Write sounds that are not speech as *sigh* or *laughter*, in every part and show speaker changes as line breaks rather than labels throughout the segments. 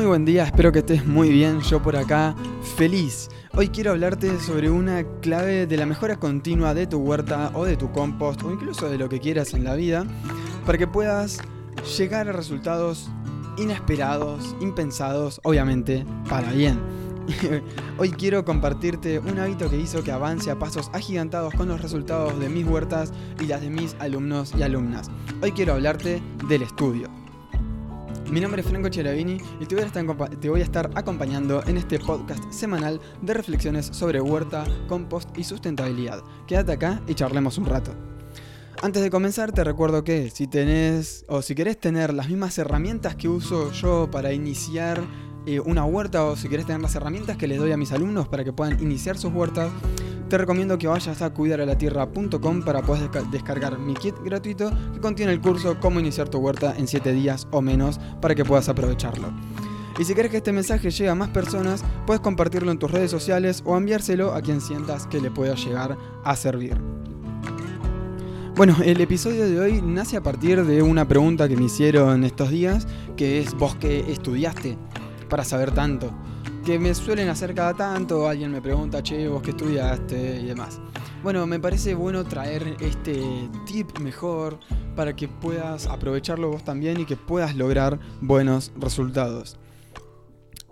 Muy buen día, espero que estés muy bien, yo por acá feliz. Hoy quiero hablarte sobre una clave de la mejora continua de tu huerta o de tu compost o incluso de lo que quieras en la vida para que puedas llegar a resultados inesperados, impensados, obviamente para bien. *laughs* Hoy quiero compartirte un hábito que hizo que avance a pasos agigantados con los resultados de mis huertas y las de mis alumnos y alumnas. Hoy quiero hablarte del estudio. Mi nombre es Franco Cheravini y te voy, a estar, acompañando en este podcast semanal de reflexiones sobre huerta, compost y sustentabilidad. Quédate acá y charlemos un rato. Antes de comenzar te recuerdo que si tenés o si querés tener las mismas herramientas que uso yo para iniciar eh, una huerta o si querés tener las herramientas que les doy a mis alumnos para que puedan iniciar sus huertas, te recomiendo que vayas a cuidaralatierra.com para poder descargar mi kit gratuito que contiene el curso Cómo iniciar tu huerta en 7 días o menos para que puedas aprovecharlo. Y si quieres que este mensaje llegue a más personas, puedes compartirlo en tus redes sociales o enviárselo a quien sientas que le pueda llegar a servir. Bueno, el episodio de hoy nace a partir de una pregunta que me hicieron estos días, que es vos que estudiaste para saber tanto que me suelen hacer cada tanto, alguien me pregunta, che, vos qué estudiaste y demás. Bueno, me parece bueno traer este tip mejor para que puedas aprovecharlo vos también y que puedas lograr buenos resultados.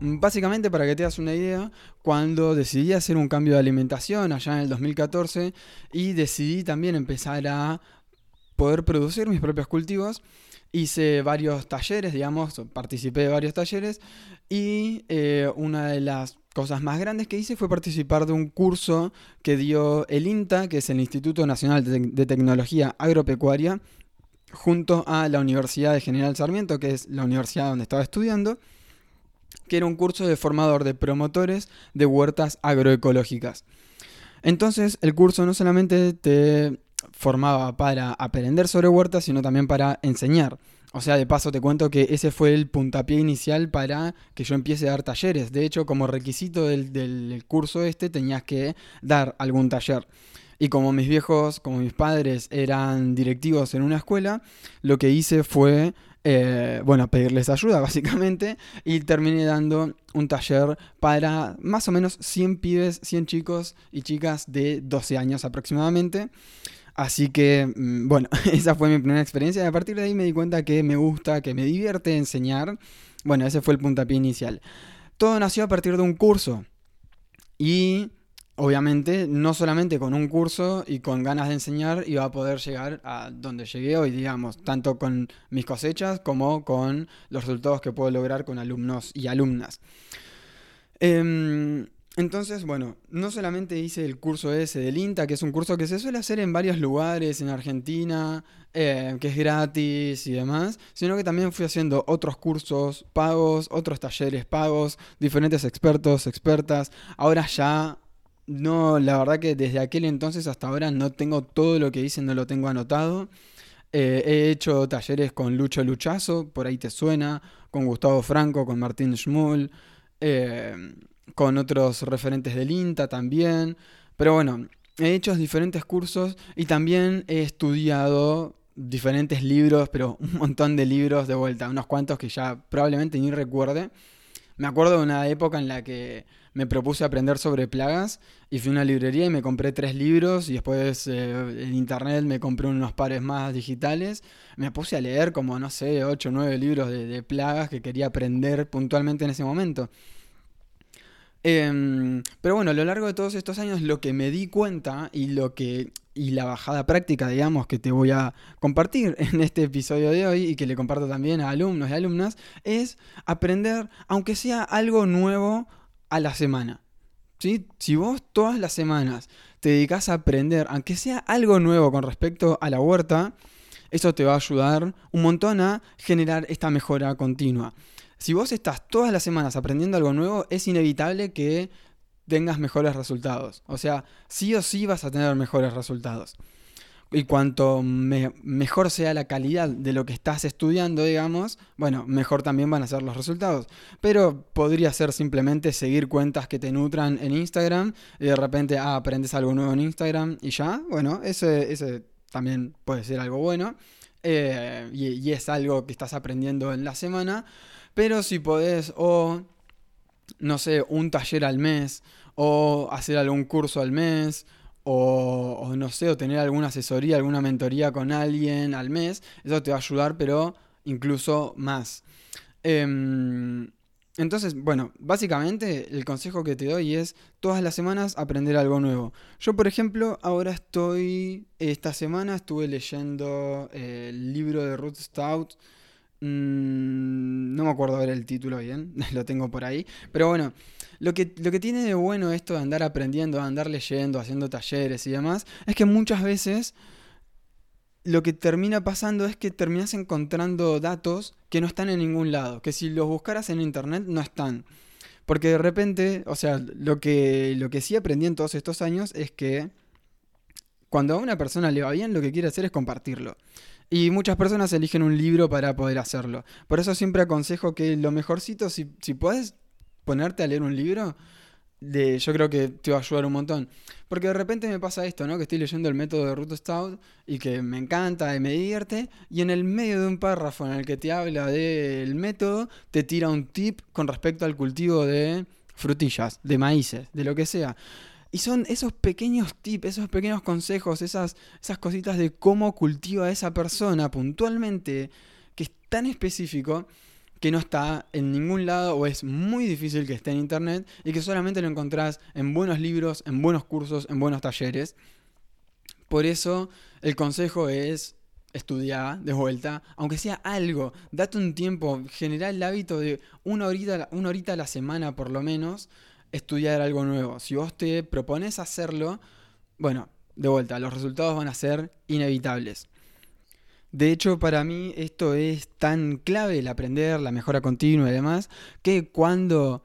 Básicamente, para que te das una idea, cuando decidí hacer un cambio de alimentación allá en el 2014 y decidí también empezar a poder producir mis propios cultivos, hice varios talleres, digamos, participé de varios talleres y eh, una de las cosas más grandes que hice fue participar de un curso que dio el INTA, que es el Instituto Nacional de, Tecnología Agropecuaria, junto a la Universidad de General Sarmiento, que es la universidad donde estaba estudiando, que era un curso de formador de promotores de huertas agroecológicas. Entonces el curso no solamente te formaba para aprender sobre huertas, sino también para enseñar. O sea, de paso te cuento que ese fue el puntapié inicial para que yo empiece a dar talleres. De hecho, como requisito del, curso este, tenías que dar algún taller. Y como mis viejos, como mis padres eran directivos en una escuela, lo que hice fue, eh, bueno, pedirles ayuda *laughs* básicamente y terminé dando un taller para más o menos 100 pibes, 100 chicos y chicas de 12 años aproximadamente. Así que, mm, bueno, *laughs* esa fue mi primera experiencia. A partir de ahí me di cuenta que me gusta, que me divierte enseñar. Bueno, ese fue el puntapié inicial. Todo nació a partir de un curso. Y obviamente, no solamente con un curso y con ganas de enseñar iba a poder llegar a donde llegué hoy, digamos, tanto con mis cosechas como con los resultados que puedo lograr con alumnos y alumnas. Eh, entonces, bueno, no solamente hice el curso ese del INTA, que es un curso que se suele hacer en varios lugares en Argentina, eh, que es gratis y demás, sino que también fui haciendo otros cursos pagos, otros talleres pagos, diferentes expertos, expertas. Ahora ya, no, la verdad que desde aquel entonces hasta ahora no tengo todo lo que hice, no lo tengo anotado. Eh, he hecho talleres con Lucho Luchazo, por ahí te suena, con Gustavo Franco, con Martín Schmull. Eh, con otros referentes del INTA también. Pero bueno, he hecho diferentes cursos y también he estudiado diferentes libros, pero *laughs* un montón de libros de vuelta, unos cuantos que ya probablemente ni recuerde. Me acuerdo de una época en la que me propuse aprender sobre plagas y fui a una librería y me compré tres libros y después eh, en internet me compré unos pares más digitales. Me puse a leer como, no sé, 8 o 9 libros de plagas que quería aprender puntualmente en ese momento. Em, pero bueno, a lo largo de todos estos años lo que me di cuenta y lo que y la bajada práctica, digamos, que te voy a compartir *laughs* en este episodio de hoy y que le comparto también a alumnos y alumnas, es aprender, aunque sea algo nuevo, a la semana. ¿Sí? Si vos todas las semanas te dedicas a aprender, aunque sea algo nuevo con respecto a la huerta, eso te va a ayudar un montón a generar esta mejora continua si vos estás todas las semanas aprendiendo algo nuevo, es inevitable que tengas mejores resultados. O sea, sí o sí vas a tener mejores resultados. Y cuanto mejor sea la calidad de lo que estás estudiando, digamos, bueno, mejor también van a ser los resultados. Pero podría ser simplemente seguir cuentas que te nutran en Instagram y de repente, ah, aprendes algo nuevo en Instagram y ya, bueno, ese, ese también puede ser algo bueno. Eh, y, y es algo que estás aprendiendo en la semana. Pero si podés, o no sé, un taller al mes, o hacer algún curso al mes, o, no sé, o tener alguna asesoría, alguna mentoría con alguien al mes, eso te va a ayudar, pero incluso más. Em, entonces, bueno, básicamente el consejo que te doy es todas las semanas aprender algo nuevo. Yo, por ejemplo, ahora estoy, esta semana estuve leyendo el libro de Ruth Stout. Mm, no me acuerdo ver el título bien, *laughs* lo tengo por ahí. Pero bueno, lo que, lo que tiene de bueno esto de andar aprendiendo, de andar leyendo, haciendo talleres y demás, es que muchas veces lo que termina pasando es que terminas encontrando datos que no están en ningún lado, que si los buscaras en internet no están. Porque de repente, o sea, lo que, lo que sí aprendí en todos estos años es que cuando a una persona le va bien, lo que quiere hacer es compartirlo. Y muchas personas eligen un libro para poder hacerlo. Por eso siempre aconsejo que lo mejorcito, si, si puedes ponerte a leer un libro, yo creo que te va a ayudar un montón. Porque de repente me pasa esto, ¿no? Que estoy leyendo el método de Ruth Stout y que me encanta y me divierte. Y en el medio de un párrafo en el que te habla del método, te tira un tip con respecto al cultivo de frutillas, de maíces, de lo que sea. Y son esos pequeños tips, esos pequeños consejos, esas, esas cositas de cómo cultiva esa persona puntualmente, que es tan específico que no está en ningún lado o es muy difícil que esté en internet y que solamente lo encontrás en buenos libros, en buenos cursos, en buenos talleres. Por eso el consejo es estudiar de vuelta, aunque sea algo, date un tiempo, generar el hábito de una horita, una horita a la semana por lo menos, estudiar algo nuevo. Si vos te propones hacerlo, bueno, de vuelta, los resultados van a ser inevitables. De hecho, para mí esto es tan clave el aprender, la mejora continua y demás, que cuando,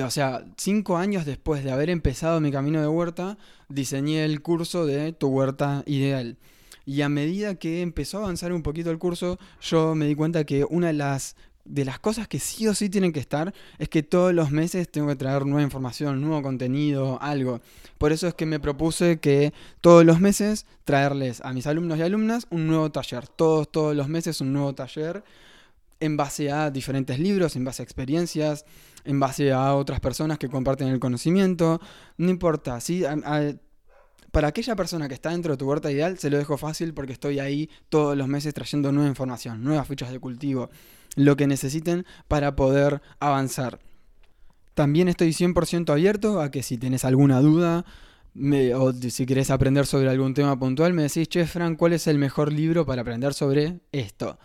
o sea, cinco años después de haber empezado mi camino de huerta, diseñé el curso de tu huerta ideal. Y a medida que empezó a avanzar un poquito el curso, yo me di cuenta que una de las de las cosas que sí o sí tienen que estar es que todos los meses tengo que traer nueva información, nuevo contenido, algo. Por eso es que me propuse que todos los meses traerles a mis alumnos y alumnas un nuevo taller. Todos, todos los meses un nuevo taller en base a diferentes libros, en base a experiencias, en base a otras personas que comparten el conocimiento. No importa, ¿sí? para aquella persona que está dentro de tu huerta ideal, se lo dejo fácil porque estoy ahí todos los meses trayendo nueva información, nuevas fichas de cultivo lo que necesiten para poder avanzar. También estoy 100% abierto a que si tenés alguna duda o si querés aprender sobre algún tema puntual, me decís, che, Frank, ¿cuál es el mejor libro para aprender sobre esto?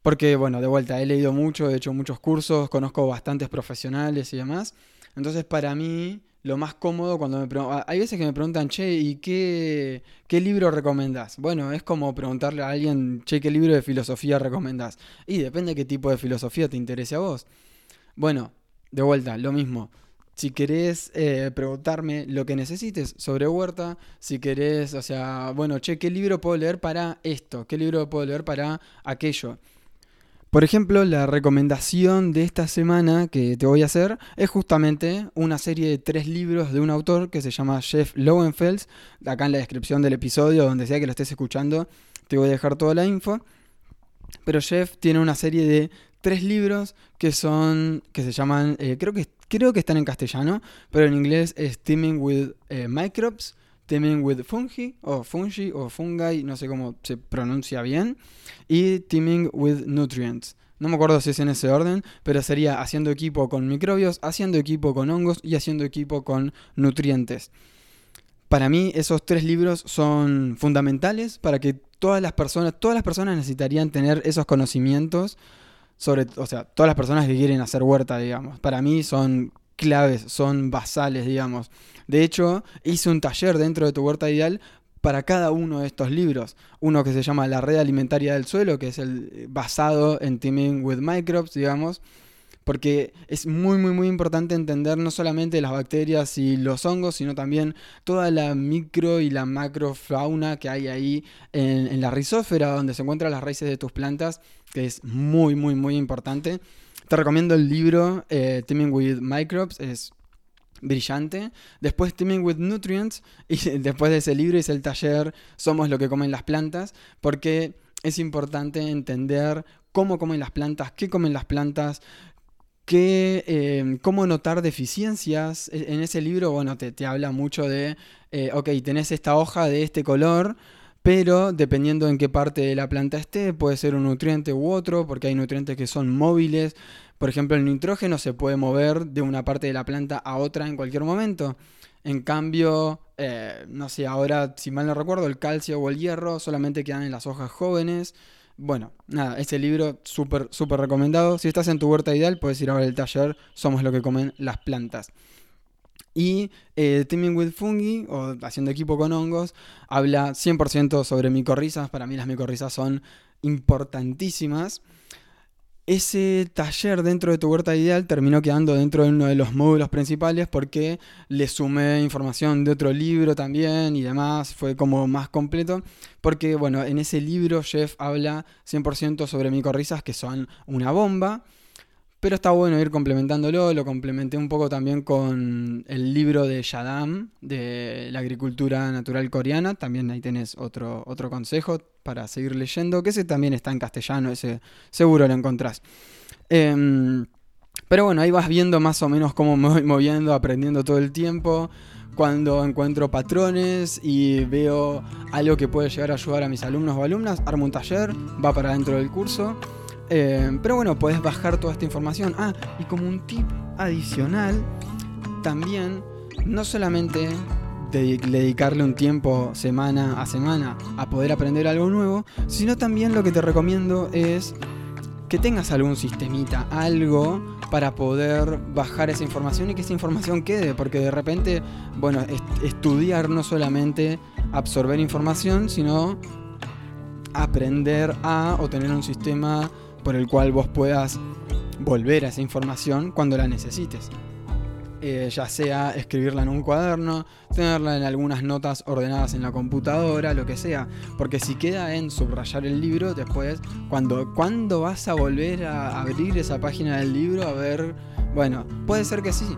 Porque, bueno, de vuelta, he leído mucho, he hecho muchos cursos, conozco bastantes profesionales y demás. Entonces, para mí, lo más cómodo cuando me preguntan. Hay veces que me preguntan, che, ¿y qué, qué libro recomendás? Bueno, es como preguntarle a alguien, che, ¿qué libro de filosofía recomendás? Y depende de qué tipo de filosofía te interese a vos. Bueno, de vuelta, lo mismo. Si querés eh, preguntarme lo que necesites sobre Huerta, si querés, o sea, bueno, che, ¿qué libro puedo leer para esto? ¿Qué libro puedo leer para aquello? Por ejemplo, la recomendación de esta semana que te voy a hacer es justamente una serie de tres libros de un autor que se llama Jeff Lowenfels. Acá en la descripción del episodio, donde sea que lo estés escuchando, te voy a dejar toda la info. Pero Jeff tiene una serie de tres libros que son, que se llaman, eh, creo, que, creo que están en castellano, pero en inglés es Teaming with eh, Microbes Teaming with Fungi, o Fungi, o Fungi, no sé cómo se pronuncia bien, y Teaming with Nutrients. No me acuerdo si es en ese orden, pero sería haciendo equipo con microbios, haciendo equipo con hongos y haciendo equipo con nutrientes. Para mí esos tres libros son fundamentales para que todas las personas, todas las personas necesitarían tener esos conocimientos sobre, o sea, todas las personas que quieren hacer huerta, digamos. Para mí son claves, son basales, digamos. De hecho, hice un taller dentro de tu huerta ideal para cada uno de estos libros. Uno que se llama La red alimentaria del suelo, que es el basado en Teaming with Microbes, digamos. Porque es muy, muy, muy importante entender no solamente las bacterias y los hongos, sino también toda la micro y la macrofauna que hay ahí en, en la rizósfera, donde se encuentran las raíces de tus plantas, que es muy, muy, muy importante. Te recomiendo el libro eh, Teaming with Microbes, es brillante. Después Teaming with Nutrients *laughs* y después de ese libro hice el taller Somos lo que comen las plantas porque es importante entender cómo comen las plantas, qué comen las plantas, qué, eh, cómo notar deficiencias. E, en ese libro, bueno, te, habla mucho de, eh, ok, tenés esta hoja de este color, pero dependiendo en qué parte de la planta esté, puede ser un nutriente u otro, porque hay nutrientes que son móviles. Por ejemplo, el nitrógeno se puede mover de una parte de la planta a otra en cualquier momento. En cambio, eh, no sé, ahora, si mal no recuerdo, el calcio o el hierro solamente quedan en las hojas jóvenes. Bueno, nada, ese libro súper, súper recomendado. Si estás en tu huerta ideal, puedes ir a ver el taller Somos lo que comen las plantas. Y eh, Teaming with Fungi, o haciendo equipo con hongos, habla 100% sobre micorrizas. Para mí las micorrizas son importantísimas. Ese taller dentro de tu huerta ideal terminó quedando dentro de uno de los módulos principales porque le sumé información de otro libro también y demás, fue como más completo. Porque bueno, en ese libro Jeff habla 100% sobre micorrizas que son una bomba pero está bueno ir complementándolo, lo complementé un poco también con el libro de Yadam, de la agricultura natural coreana, también ahí tenés otro, otro consejo para seguir leyendo, que ese también está en castellano, ese seguro lo encontrás. Em, pero bueno, ahí vas viendo más o menos cómo me voy *laughs* moviendo, aprendiendo todo el tiempo. Cuando encuentro patrones y veo algo que puede llegar a ayudar a mis alumnos o alumnas, armo un taller, va para dentro del curso. Eh, pero bueno, puedes bajar toda esta información. Ah, y como un tip adicional, también no solamente dedicarle un tiempo semana a semana a poder aprender algo nuevo, sino también lo que te recomiendo es que tengas algún sistemita, algo para poder bajar esa información y que esa información quede, porque de repente, bueno, estudiar no solamente absorber información, sino aprender a o tener un sistema por el cual vos puedas volver a esa información cuando la necesites. Eh, ya sea escribirla en un cuaderno, tenerla en algunas notas ordenadas en la computadora, lo que sea. Porque si queda en subrayar el libro, después, cuando, cuando vas a volver a abrir esa página del libro, a ver, bueno, puede ser que sí.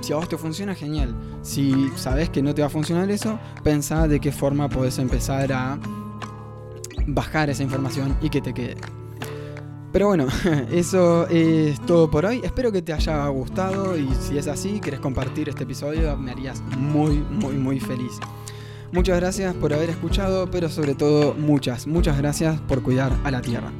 Si a vos te funciona, genial. Si sabes que no te va a funcionar eso, pensá de qué forma podés empezar a bajar esa información y que te quede. Pero bueno, *laughs* eso es todo por hoy. Espero que te haya gustado y si es así, quieres compartir este episodio, me harías muy, muy, muy feliz. Muchas gracias por haber escuchado, pero sobre todo muchas, muchas gracias por cuidar a la Tierra.